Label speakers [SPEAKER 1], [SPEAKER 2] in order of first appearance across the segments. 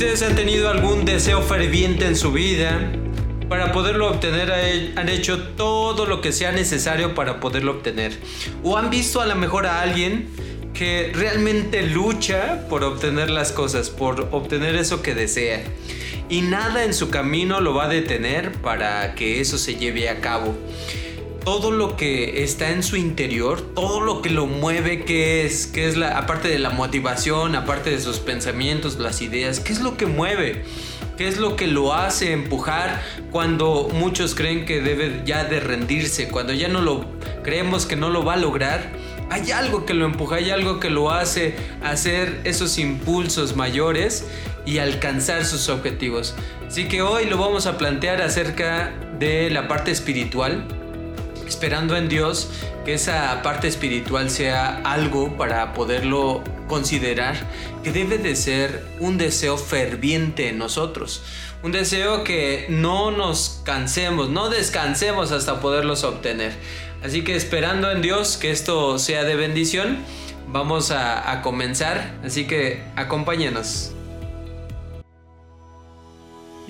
[SPEAKER 1] ustedes han tenido algún deseo ferviente en su vida, para poderlo obtener han hecho todo lo que sea necesario para poderlo obtener. O han visto a lo mejor a alguien que realmente lucha por obtener las cosas, por obtener eso que desea. Y nada en su camino lo va a detener para que eso se lleve a cabo. Todo lo que está en su interior, todo lo que lo mueve, que es, que es la, aparte de la motivación, aparte de sus pensamientos, las ideas, ¿qué es lo que mueve? ¿Qué es lo que lo hace empujar cuando muchos creen que debe ya de rendirse? Cuando ya no lo creemos que no lo va a lograr. Hay algo que lo empuja, hay algo que lo hace hacer esos impulsos mayores y alcanzar sus objetivos. Así que hoy lo vamos a plantear acerca de la parte espiritual, esperando en Dios que esa parte espiritual sea algo para poderlo considerar que debe de ser un deseo ferviente en nosotros. Un deseo que no nos cansemos, no descansemos hasta poderlos obtener. Así que esperando en Dios que esto sea de bendición, vamos a, comenzar. Así que acompáñenos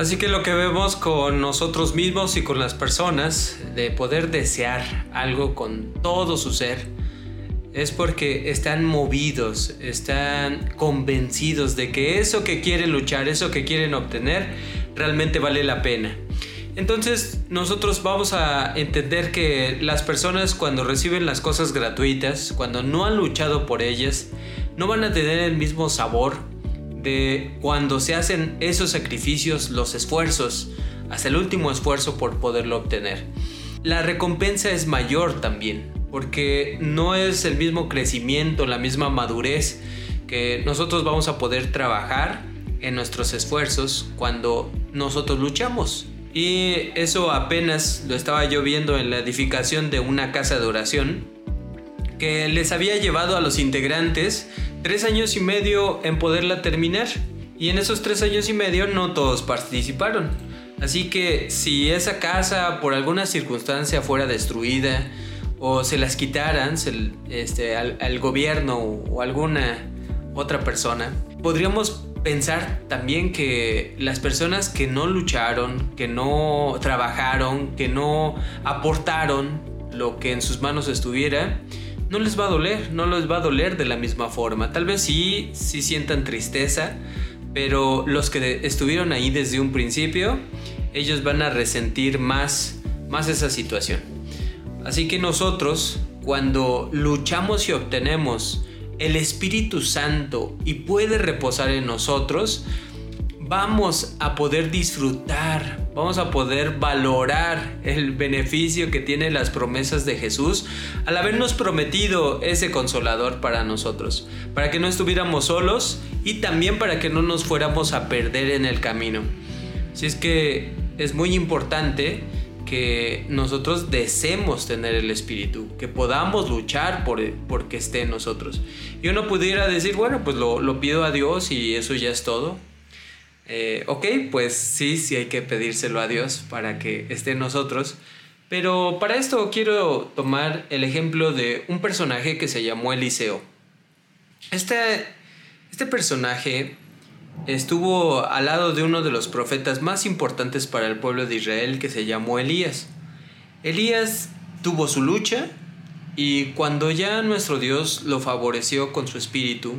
[SPEAKER 1] Así que lo que vemos con nosotros mismos y con las personas, de poder desear algo con todo su ser, es porque están movidos, están convencidos de que eso que quieren luchar, eso que quieren obtener, realmente vale la pena. Entonces nosotros vamos a entender que las personas cuando reciben las cosas gratuitas, cuando no han luchado por ellas, no van a tener el mismo sabor de cuando se hacen esos sacrificios, los esfuerzos, hasta el último esfuerzo por poderlo obtener. La recompensa es mayor también, porque no es el mismo crecimiento, la misma madurez que nosotros vamos a poder trabajar en nuestros esfuerzos cuando nosotros luchamos. Y eso apenas lo estaba yo viendo en la edificación de una casa de oración que les había llevado a los integrantes tres años y medio en poderla terminar. Y en esos tres años y medio no todos participaron. Así que si esa casa por alguna circunstancia fuera destruida o se las quitaran este, al, gobierno o alguna otra persona, podríamos pensar también que las personas que no lucharon, que no trabajaron, que no aportaron lo que en sus manos estuviera, no les va a doler, no les va a doler de la misma forma. Tal vez sí, sí sientan tristeza, pero los que estuvieron ahí desde un principio, ellos van a resentir más, más esa situación. Así que nosotros, cuando luchamos y obtenemos el Espíritu Santo y puede reposar en nosotros, vamos a poder disfrutar, vamos a poder valorar el beneficio que tienen las promesas de Jesús al habernos prometido ese consolador para nosotros, para que no estuviéramos solos y también para que no nos fuéramos a perder en el camino. Si es que es muy importante que nosotros deseemos tener el espíritu, que podamos luchar por, que esté en nosotros. Y uno pudiera decir, bueno, pues lo, lo pido a Dios y eso ya es todo. Eh, ok, pues sí, sí hay que pedírselo a Dios para que esté en nosotros. Pero para esto quiero tomar el ejemplo de un personaje que se llamó Eliseo. Este, este personaje estuvo al lado de uno de los profetas más importantes para el pueblo de Israel que se llamó Elías. Elías tuvo su lucha Y cuando ya nuestro Dios lo favoreció con su espíritu,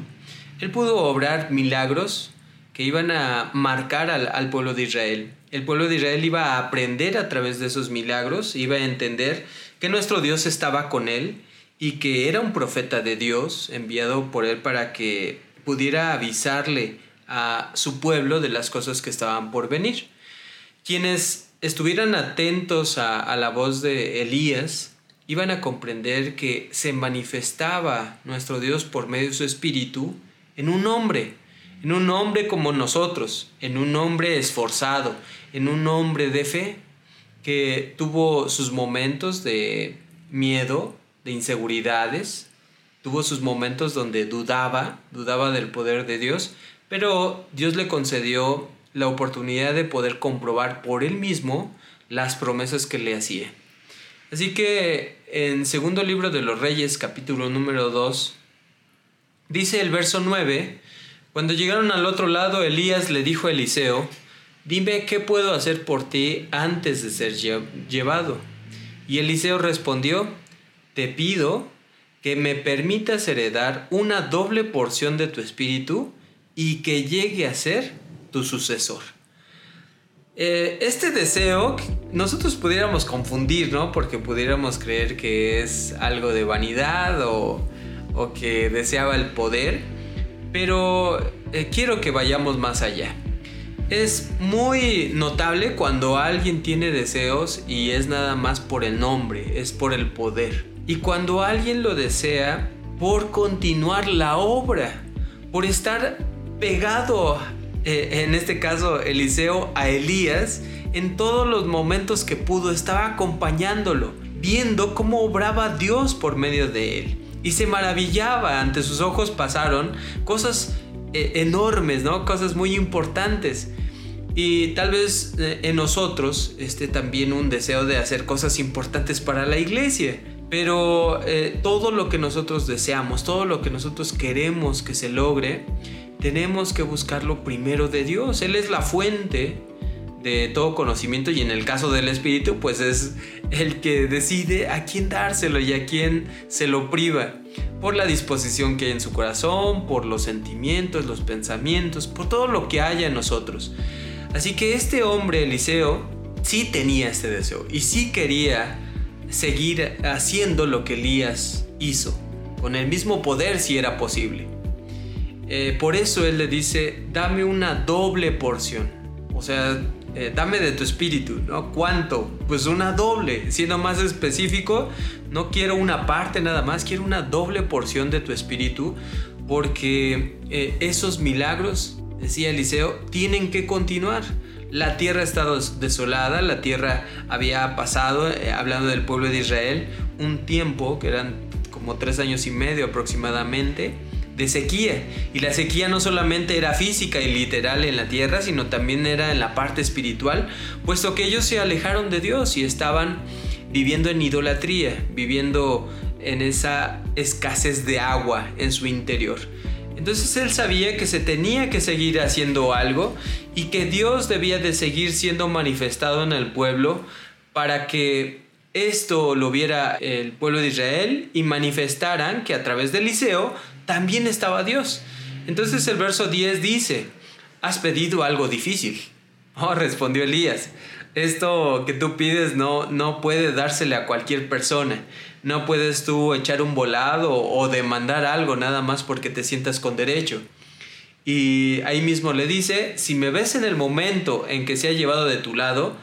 [SPEAKER 1] Él pudo obrar milagros que iban a marcar al, pueblo de Israel. El pueblo de Israel iba a aprender a través de esos milagros, iba a entender que nuestro Dios estaba con Él y que era un profeta de Dios enviado por Él para que pudiera avisarle a su pueblo de las cosas que estaban por venir. Quienes estuvieran atentos a la voz de Elías iban a comprender que se manifestaba nuestro Dios por medio de su espíritu en un hombre, en un hombre como nosotros, en un hombre esforzado, en un hombre de fe que tuvo sus momentos de miedo, de inseguridades, tuvo sus momentos donde dudaba, dudaba del poder de Dios, pero Dios le concedió la oportunidad de poder comprobar por él mismo las promesas que le hacía. Así que en segundo libro de los Reyes, capítulo número 2, dice el verso 9, cuando llegaron al otro lado, Elías le dijo a Eliseo, dime qué puedo hacer por ti antes de ser llevado. Y Eliseo respondió, te pido que me permitas heredar una doble porción de tu espíritu y que llegue a ser tu sucesor. Eh, este deseo nosotros pudiéramos confundir, ¿no? Porque pudiéramos creer que es algo de vanidad o, o que deseaba el poder, pero eh, quiero que vayamos más allá. Es muy notable cuando alguien tiene deseos y es nada más por el nombre, es por el poder. Y cuando alguien lo desea por continuar la obra, por estar pegado, eh, en este caso Eliseo, a Elías, en todos los momentos que pudo, estaba acompañándolo, viendo cómo obraba Dios por medio de él. Y se maravillaba, ante sus ojos pasaron cosas eh, enormes, ¿no? Cosas muy importantes. Y tal vez eh, en nosotros esté también un deseo de hacer cosas importantes para la iglesia. Pero eh, todo lo que nosotros deseamos, todo lo que nosotros queremos que se logre, tenemos que buscarlo primero de Dios. Él es la fuente de todo conocimiento y en el caso del Espíritu, pues es el que decide a quién dárselo y a quién se lo priva. Por la disposición que hay en su corazón, por los sentimientos, los pensamientos, por todo lo que haya en nosotros. Así que este hombre, Eliseo, sí tenía este deseo y sí quería seguir haciendo lo que Elías hizo, con el mismo poder si era posible. Eh, por eso él le dice, dame una doble porción. O sea, eh, dame de tu espíritu, ¿no? ¿Cuánto? Pues una doble. Siendo más específico, no quiero una parte nada más, quiero una doble porción de tu espíritu, porque eh, esos milagros decía Eliseo, tienen que continuar. La tierra ha estado desolada, la tierra había pasado, eh, hablando del pueblo de Israel, un tiempo que eran como tres años y medio aproximadamente de sequía. Y la sequía no solamente era física y literal en la tierra, sino también era en la parte espiritual, puesto que ellos se alejaron de Dios y estaban viviendo en idolatría, viviendo en esa escasez de agua en su interior. Entonces él sabía que se tenía que seguir haciendo algo y que Dios debía de seguir siendo manifestado en el pueblo para que esto lo viera el pueblo de Israel y manifestaran que a través de Eliseo también estaba Dios. Entonces el verso 10 dice, has pedido algo difícil. Oh, respondió Elías, esto que tú pides no, no puede dársele a cualquier persona. No puedes tú echar un volado o demandar algo nada más porque te sientas con derecho. Y ahí mismo le dice, si me ves en el momento en que se ha llevado de tu lado,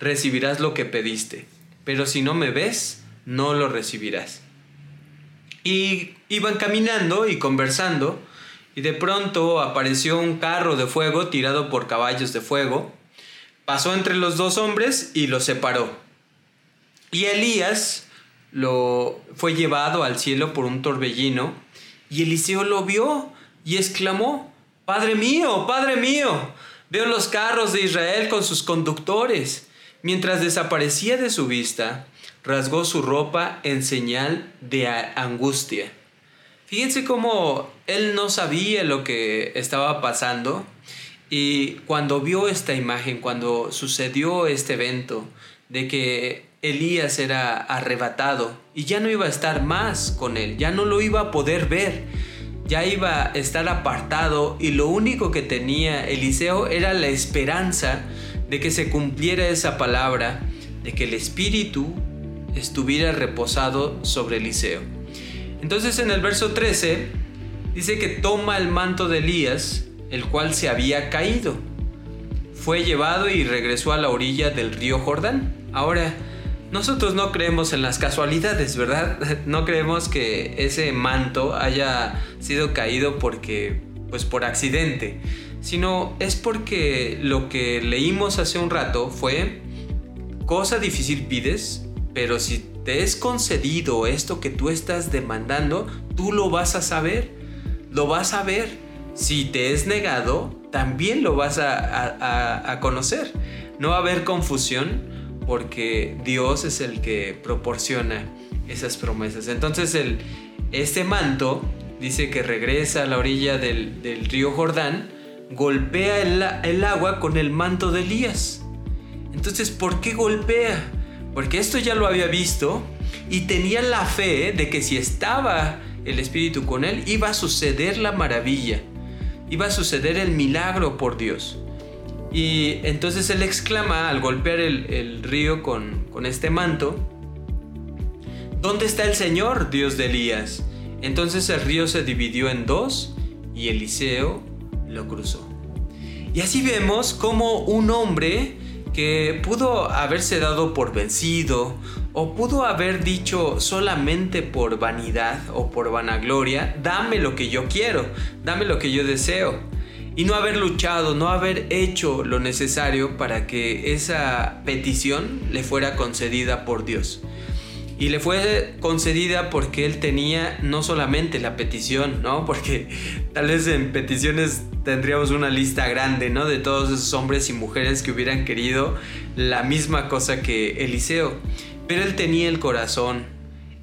[SPEAKER 1] recibirás lo que pediste. Pero si no me ves, no lo recibirás. Y iban caminando y conversando, y de pronto apareció un carro de fuego tirado por caballos de fuego, pasó entre los dos hombres y los separó. Y Elías lo fue llevado al cielo por un torbellino y Eliseo lo vio y exclamó, Padre mío, Padre mío, veo los carros de Israel con sus conductores. Mientras desaparecía de su vista, rasgó su ropa en señal de angustia. Fíjense cómo él no sabía lo que estaba pasando y cuando vio esta imagen, cuando sucedió este evento de que Elías era arrebatado y ya no iba a estar más con él, ya no lo iba a poder ver, ya iba a estar apartado y lo único que tenía Eliseo era la esperanza de que se cumpliera esa palabra, de que el Espíritu estuviera reposado sobre Eliseo. Entonces en el verso 13 dice que toma el manto de Elías, el cual se había caído. Fue llevado y regresó a la orilla del río Jordán. Ahora, nosotros no creemos en las casualidades, ¿verdad? No creemos que ese manto haya sido caído porque, pues por accidente, sino es porque lo que leímos hace un rato fue, cosa difícil pides, pero si te es concedido esto que tú estás demandando, tú lo vas a saber, lo vas a ver. Si te es negado, también lo vas a, conocer. No va a haber confusión porque Dios es el que proporciona esas promesas. Entonces el, este manto dice que regresa a la orilla del, del río Jordán, golpea el, el agua con el manto de Elías. Entonces, ¿por qué golpea? Porque esto ya lo había visto y tenía la fe de que si estaba el Espíritu con él, iba a suceder la maravilla, iba a suceder el milagro por Dios. Y entonces él exclama al golpear el, río con, con este manto, ¿dónde está el Señor, Dios de Elías? Entonces el río se dividió en dos y Eliseo lo cruzó. Y así vemos como un hombre que pudo haberse dado por vencido o pudo haber dicho solamente por vanidad o por vanagloria, dame lo que yo quiero, dame lo que yo deseo. Y no haber luchado, no haber hecho lo necesario para que esa petición le fuera concedida por Dios. Y le fue concedida porque él tenía no solamente la petición, ¿no? Porque tal vez en peticiones tendríamos una lista grande, ¿no? De todos esos hombres y mujeres que hubieran querido la misma cosa que Eliseo. Pero él tenía el corazón,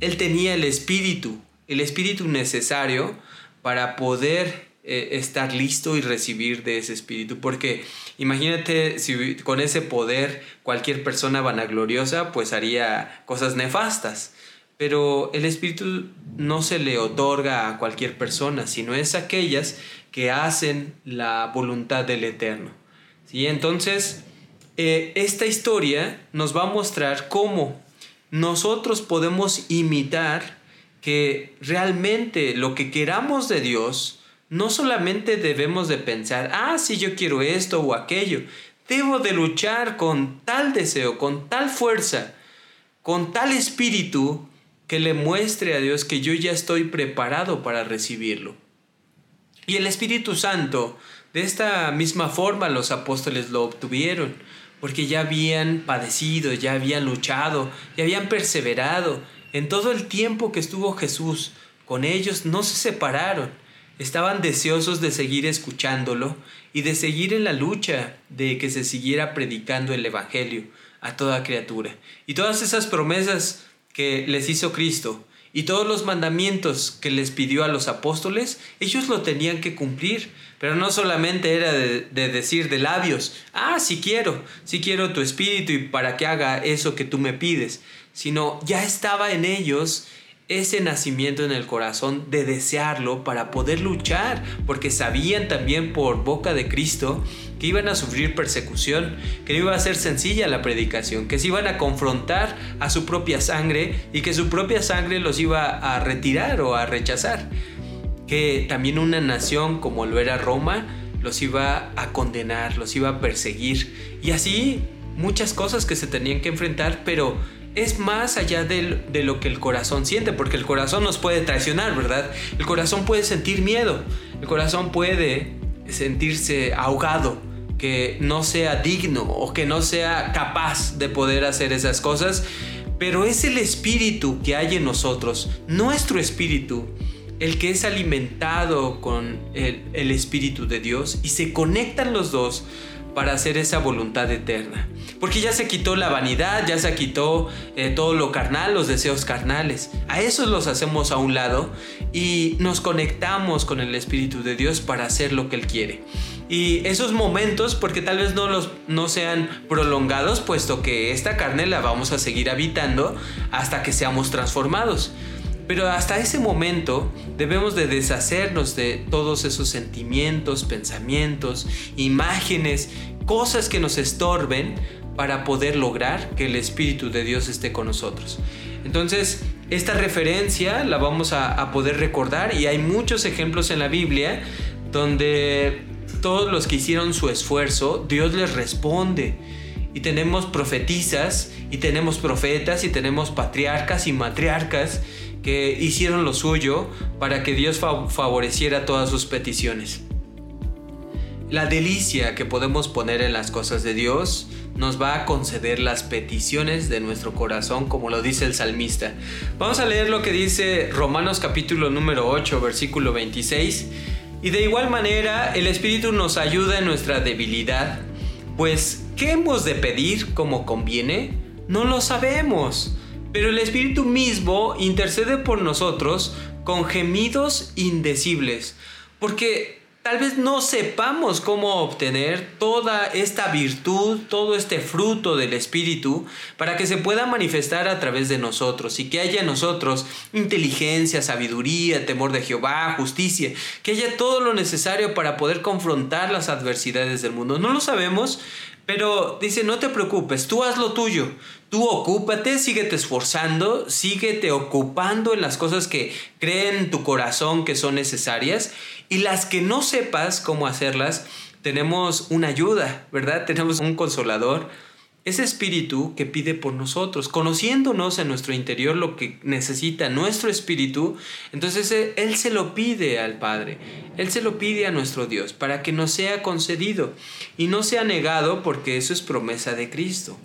[SPEAKER 1] él tenía el espíritu, el espíritu necesario para poder eh, estar listo y recibir de ese espíritu. Porque imagínate si con ese poder cualquier persona vanagloriosa pues haría cosas nefastas. Pero el espíritu no se le otorga a cualquier persona, sino es aquellas que hacen la voluntad del Eterno. ¿Sí? Entonces, eh, esta historia nos va a mostrar cómo nosotros podemos imitar que realmente lo que queramos de Dios, no solamente debemos de pensar, ah, sí, yo quiero esto o aquello. Debo de luchar con tal deseo, con tal fuerza, con tal espíritu que le muestre a Dios que yo ya estoy preparado para recibirlo. Y el Espíritu Santo, de esta misma forma los apóstoles lo obtuvieron, porque ya habían padecido, ya habían luchado, ya habían perseverado. En todo el tiempo que estuvo Jesús con ellos no se separaron estaban deseosos de seguir escuchándolo y de seguir en la lucha de que se siguiera predicando el Evangelio a toda criatura. Y todas esas promesas que les hizo Cristo y todos los mandamientos que les pidió a los apóstoles, ellos lo tenían que cumplir. Pero no solamente era de, decir de labios, ah, sí quiero, sí quiero tu espíritu y para que haga eso que tú me pides, sino ya estaba en ellos ese nacimiento en el corazón de desearlo para poder luchar, porque sabían también por boca de Cristo que iban a sufrir persecución, que iba a ser sencilla la predicación, que se iban a confrontar a su propia sangre y que su propia sangre los iba a retirar o a rechazar, que también una nación como lo era Roma los iba a condenar, los iba a perseguir. Y así muchas cosas que se tenían que enfrentar, pero es más allá de, lo que el corazón siente, porque el corazón nos puede traicionar, ¿verdad? El corazón puede sentir miedo, el corazón puede sentirse ahogado, que no sea digno o que no sea capaz de poder hacer esas cosas, pero es el espíritu que hay en nosotros, nuestro espíritu, el que es alimentado con el, espíritu de Dios y se conectan los dos para hacer esa voluntad eterna. Porque ya se quitó la vanidad, ya se quitó eh, todo lo carnal, los deseos carnales. A esos los hacemos a un lado y nos conectamos con el Espíritu de Dios para hacer lo que Él quiere. Y esos momentos, porque tal vez no, los, no sean prolongados, puesto que esta carne la vamos a seguir habitando hasta que seamos transformados. Pero hasta ese momento debemos de deshacernos de todos esos sentimientos, pensamientos, imágenes, cosas que nos estorben para poder lograr que el Espíritu de Dios esté con nosotros. Entonces, esta referencia la vamos a, a poder recordar y hay muchos ejemplos en la Biblia donde todos los que hicieron su esfuerzo, Dios les responde. Y tenemos profetisas, y tenemos profetas, y tenemos patriarcas y matriarcas que hicieron lo suyo para que Dios favoreciera todas sus peticiones. La delicia que podemos poner en las cosas de Dios nos va a conceder las peticiones de nuestro corazón, como lo dice el salmista. Vamos a leer lo que dice Romanos capítulo número 8, versículo 26 y de igual manera, el Espíritu nos ayuda en nuestra debilidad, pues ¿qué hemos de pedir como conviene? No lo sabemos, pero el Espíritu mismo intercede por nosotros con gemidos indecibles, porque Tal vez no sepamos cómo obtener toda esta virtud, todo este fruto del Espíritu, para que se pueda manifestar a través de nosotros y que haya en nosotros inteligencia, sabiduría, temor de Jehová, justicia, que haya todo lo necesario para poder confrontar las adversidades del mundo. No lo sabemos, pero dice, no te preocupes, tú haz lo tuyo, tú ocúpate, síguete esforzando, síguete ocupando en las cosas que creen en tu corazón que son necesarias y las que no sepas cómo hacerlas, tenemos una ayuda, ¿verdad? Tenemos un consolador. Ese espíritu que pide por nosotros, conociéndonos en nuestro interior lo que necesita nuestro espíritu, entonces Él se lo pide al Padre, Él se lo pide a nuestro Dios para que nos sea concedido y no sea negado porque eso es promesa de Cristo.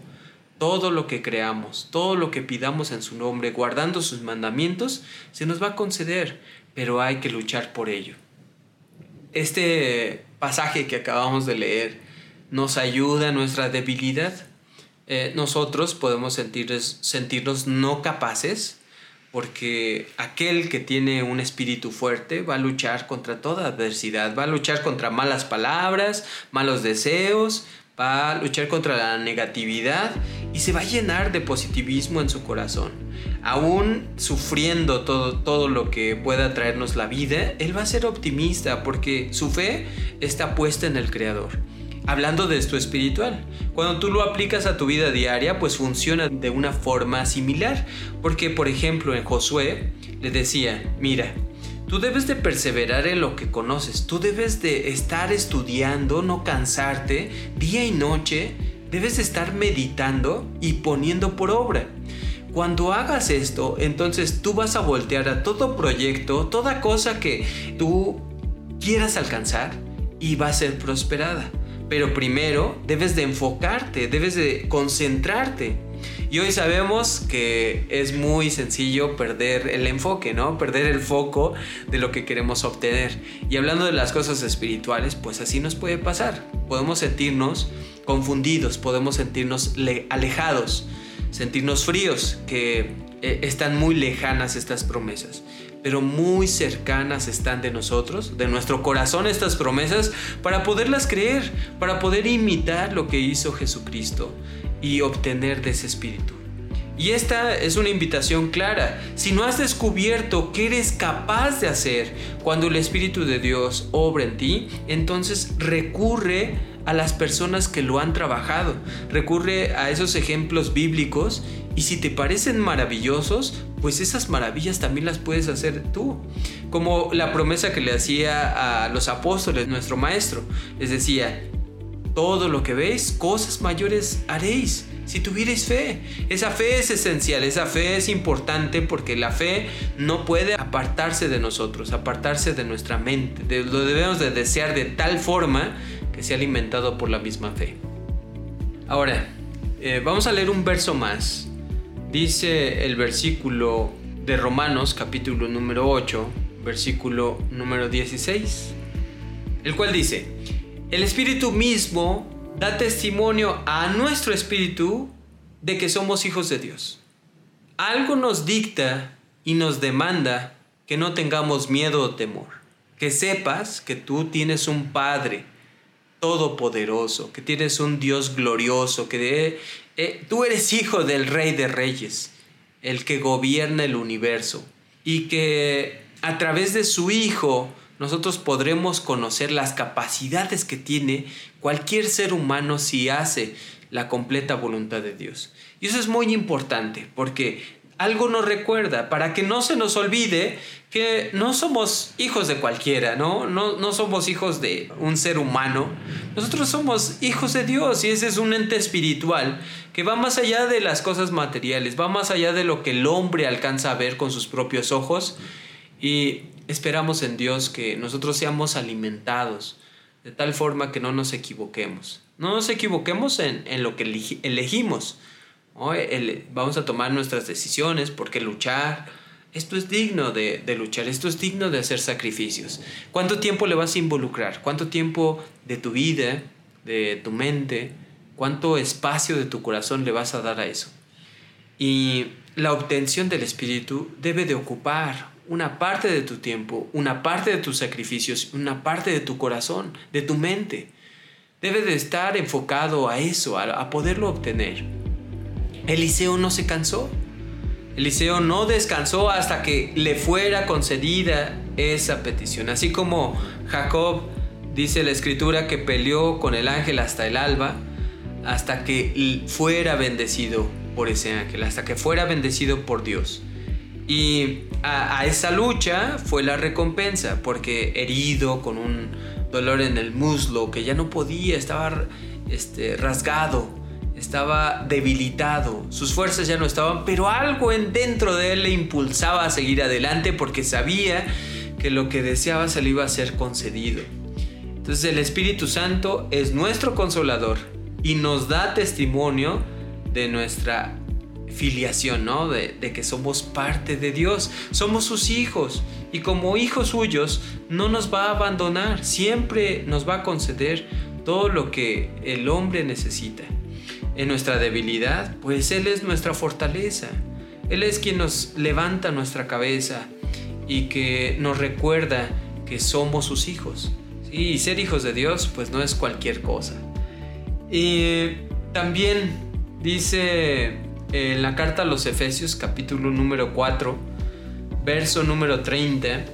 [SPEAKER 1] Todo lo que creamos, todo lo que pidamos en su nombre, guardando sus mandamientos, se nos va a conceder, pero hay que luchar por ello. Este pasaje que acabamos de leer nos ayuda a nuestra debilidad eh, nosotros podemos sentirnos no capaces porque aquel que tiene un espíritu fuerte va a luchar contra toda adversidad, va a luchar contra malas palabras, malos deseos, va a luchar contra la negatividad y se va a llenar de positivismo en su corazón. Aún sufriendo todo, todo lo que pueda traernos la vida, él va a ser optimista porque su fe está puesta en el Creador hablando de esto espiritual. Cuando tú lo aplicas a tu vida diaria, pues funciona de una forma similar. Porque, por ejemplo, en Josué le decía, mira, tú debes de perseverar en lo que conoces, tú debes de estar estudiando, no cansarte, día y noche, debes de estar meditando y poniendo por obra. Cuando hagas esto, entonces tú vas a voltear a todo proyecto, toda cosa que tú quieras alcanzar y va a ser prosperada. Pero primero debes de enfocarte, debes de concentrarte. Y hoy sabemos que es muy sencillo perder el enfoque, ¿no? Perder el foco de lo que queremos obtener. Y hablando de las cosas espirituales, pues así nos puede pasar. Podemos sentirnos confundidos, podemos sentirnos alejados, sentirnos fríos, que eh, están muy lejanas estas promesas pero muy cercanas están de nosotros, de nuestro corazón estas promesas, para poderlas creer, para poder imitar lo que hizo Jesucristo y obtener de ese espíritu. Y esta es una invitación clara. Si no has descubierto qué eres capaz de hacer cuando el Espíritu de Dios obra en ti, entonces recurre a las personas que lo han trabajado. Recurre a esos ejemplos bíblicos y si te parecen maravillosos, pues esas maravillas también las puedes hacer tú. Como la promesa que le hacía a los apóstoles, nuestro maestro. Les decía, todo lo que veis, cosas mayores haréis. Si tuvierais fe, esa fe es esencial, esa fe es importante porque la fe no puede apartarse de nosotros, apartarse de nuestra mente. Lo debemos de desear de tal forma que sea alimentado por la misma fe. Ahora, eh, vamos a leer un verso más Dice el versículo de Romanos capítulo número 8, versículo número 16, el cual dice, el Espíritu mismo da testimonio a nuestro Espíritu de que somos hijos de Dios. Algo nos dicta y nos demanda que no tengamos miedo o temor, que sepas que tú tienes un Padre todopoderoso, que tienes un Dios glorioso, que eh, tú eres hijo del Rey de Reyes, el que gobierna el universo, y que a través de su Hijo nosotros podremos conocer las capacidades que tiene cualquier ser humano si hace la completa voluntad de Dios. Y eso es muy importante porque algo nos recuerda, para que no se nos olvide que no somos hijos de cualquiera, ¿no? No, no somos hijos de un ser humano, nosotros somos hijos de Dios y ese es un ente espiritual que va más allá de las cosas materiales, va más allá de lo que el hombre alcanza a ver con sus propios ojos y esperamos en Dios que nosotros seamos alimentados de tal forma que no nos equivoquemos. No nos equivoquemos en, en lo que elegimos, vamos a tomar nuestras decisiones porque luchar, esto es digno de, luchar, esto es digno de hacer sacrificios. ¿Cuánto tiempo le vas a involucrar? ¿Cuánto tiempo de tu vida, de tu mente, cuánto espacio de tu corazón le vas a dar a eso? Y la obtención del Espíritu debe de ocupar una parte de tu tiempo, una parte de tus sacrificios, una parte de tu corazón, de tu mente. Debe de estar enfocado a eso, a poderlo obtener. Eliseo no se cansó. Eliseo no descansó hasta que le fuera concedida esa petición. Así como Jacob dice la escritura que peleó con el ángel hasta el alba, hasta que fuera bendecido por ese ángel, hasta que fuera bendecido por Dios. Y a, esa lucha fue la recompensa, porque herido con un dolor en el muslo que ya no podía, estaba este, rasgado, estaba debilitado, sus fuerzas ya no estaban, pero algo en dentro de él le impulsaba a seguir adelante porque sabía que lo que deseaba se le iba a ser concedido. Entonces el Espíritu Santo es nuestro consolador y nos da testimonio de nuestra filiación, ¿no? De, de, que somos parte de Dios, somos sus hijos y como hijos suyos no nos va a abandonar, siempre nos va a conceder todo lo que el hombre necesita en nuestra debilidad, pues Él es nuestra fortaleza. Él es quien nos levanta nuestra cabeza y que nos recuerda que somos sus hijos. Y ser hijos de Dios, pues no es cualquier cosa. Y también dice en la carta a los Efesios, capítulo número 4, verso número 30,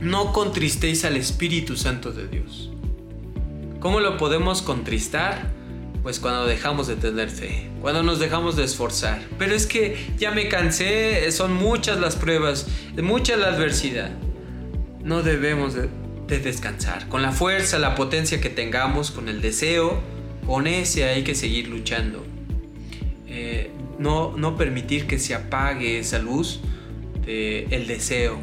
[SPEAKER 1] no contristéis al Espíritu Santo de Dios. ¿Cómo lo podemos contristar? Pues cuando dejamos de tener fe, cuando nos dejamos de esforzar. Pero es que ya me cansé, son muchas las pruebas, mucha la adversidad. No debemos de, descansar. Con la fuerza, la potencia que tengamos, con el deseo, con ese hay que seguir luchando. Eh, no, no permitir que se apague esa luz del deseo,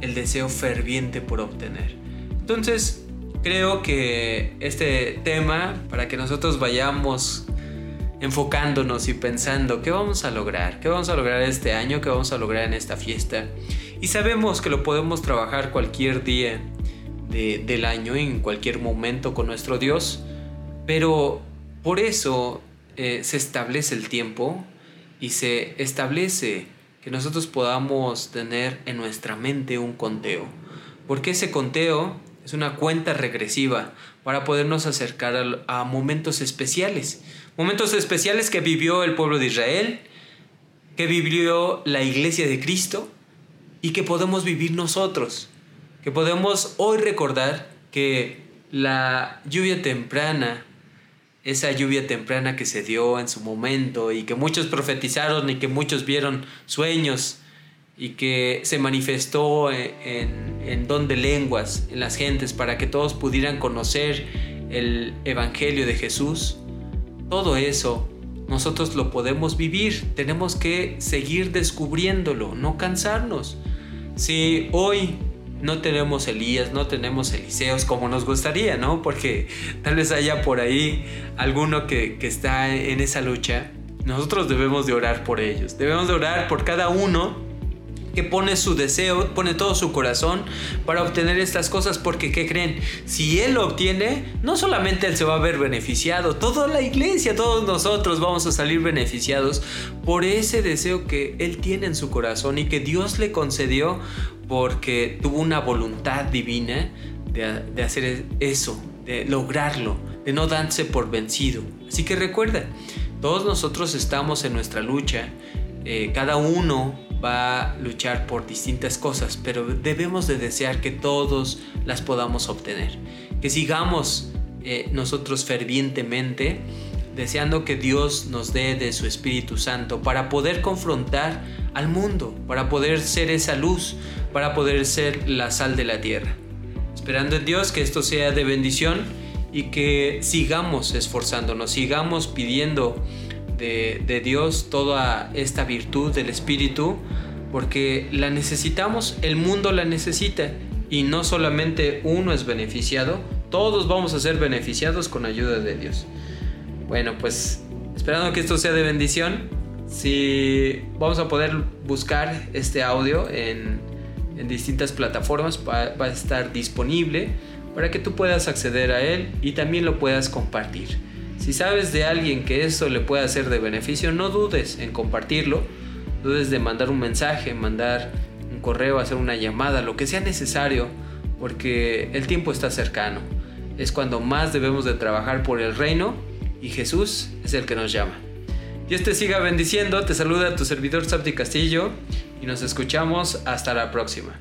[SPEAKER 1] el deseo ferviente por obtener. Entonces, Creo que este tema, para que nosotros vayamos enfocándonos y pensando qué vamos a lograr, qué vamos a lograr este año, qué vamos a lograr en esta fiesta. Y sabemos que lo podemos trabajar cualquier día del año, en cualquier momento con nuestro Dios, pero por eso eh, se establece el tiempo y se establece que nosotros podamos tener en nuestra mente un conteo. Porque ese conteo es una cuenta regresiva para podernos acercar a, momentos especiales. Momentos especiales que vivió el pueblo de Israel, que vivió la iglesia de Cristo y que podemos vivir nosotros. Que podemos hoy recordar que la lluvia temprana, esa lluvia temprana que se dio en su momento y que muchos profetizaron y que muchos vieron sueños y que se manifestó en, don de lenguas en las gentes para que todos pudieran conocer el Evangelio de Jesús, todo eso nosotros lo podemos vivir, tenemos que seguir descubriéndolo, no cansarnos. Si hoy no tenemos Elías, no tenemos Eliseos como nos gustaría, ¿no? Porque tal vez haya por ahí alguno que, que está en esa lucha. Nosotros debemos de orar por ellos, debemos de orar por cada uno que pone su deseo, pone todo su corazón para obtener estas cosas, porque ¿qué creen? Si Él lo obtiene, no solamente Él se va a ver beneficiado, toda la iglesia, todos nosotros vamos a salir beneficiados por ese deseo que Él tiene en su corazón y que Dios le concedió porque tuvo una voluntad divina de, hacer eso, de lograrlo, de no darse por vencido. Así que recuerda, todos nosotros estamos en nuestra lucha, eh, cada uno va a luchar por distintas cosas, pero debemos de desear que todos las podamos obtener, que sigamos eh, nosotros fervientemente deseando que Dios nos dé de su Espíritu Santo para poder confrontar al mundo, para poder ser esa luz, para poder ser la sal de la tierra. Esperando en Dios que esto sea de bendición y que sigamos esforzándonos, sigamos pidiendo de, Dios toda esta virtud del Espíritu, porque la necesitamos, el mundo la necesita y no solamente uno es beneficiado, todos vamos a ser beneficiados con ayuda de Dios. Bueno, pues esperando que esto sea de bendición, si vamos a poder buscar este audio en, distintas plataformas, va, va a estar disponible para que tú puedas acceder a él y también lo puedas compartir. Si sabes de alguien que esto le pueda ser de beneficio, no dudes en compartirlo, dudes de mandar un mensaje, mandar un correo, hacer una llamada, lo que sea necesario, porque el tiempo está cercano. Es cuando más debemos de trabajar por el reino y Jesús es el que nos llama. Dios te siga bendiciendo, te saluda tu servidor Sabti Castillo y nos escuchamos hasta la próxima.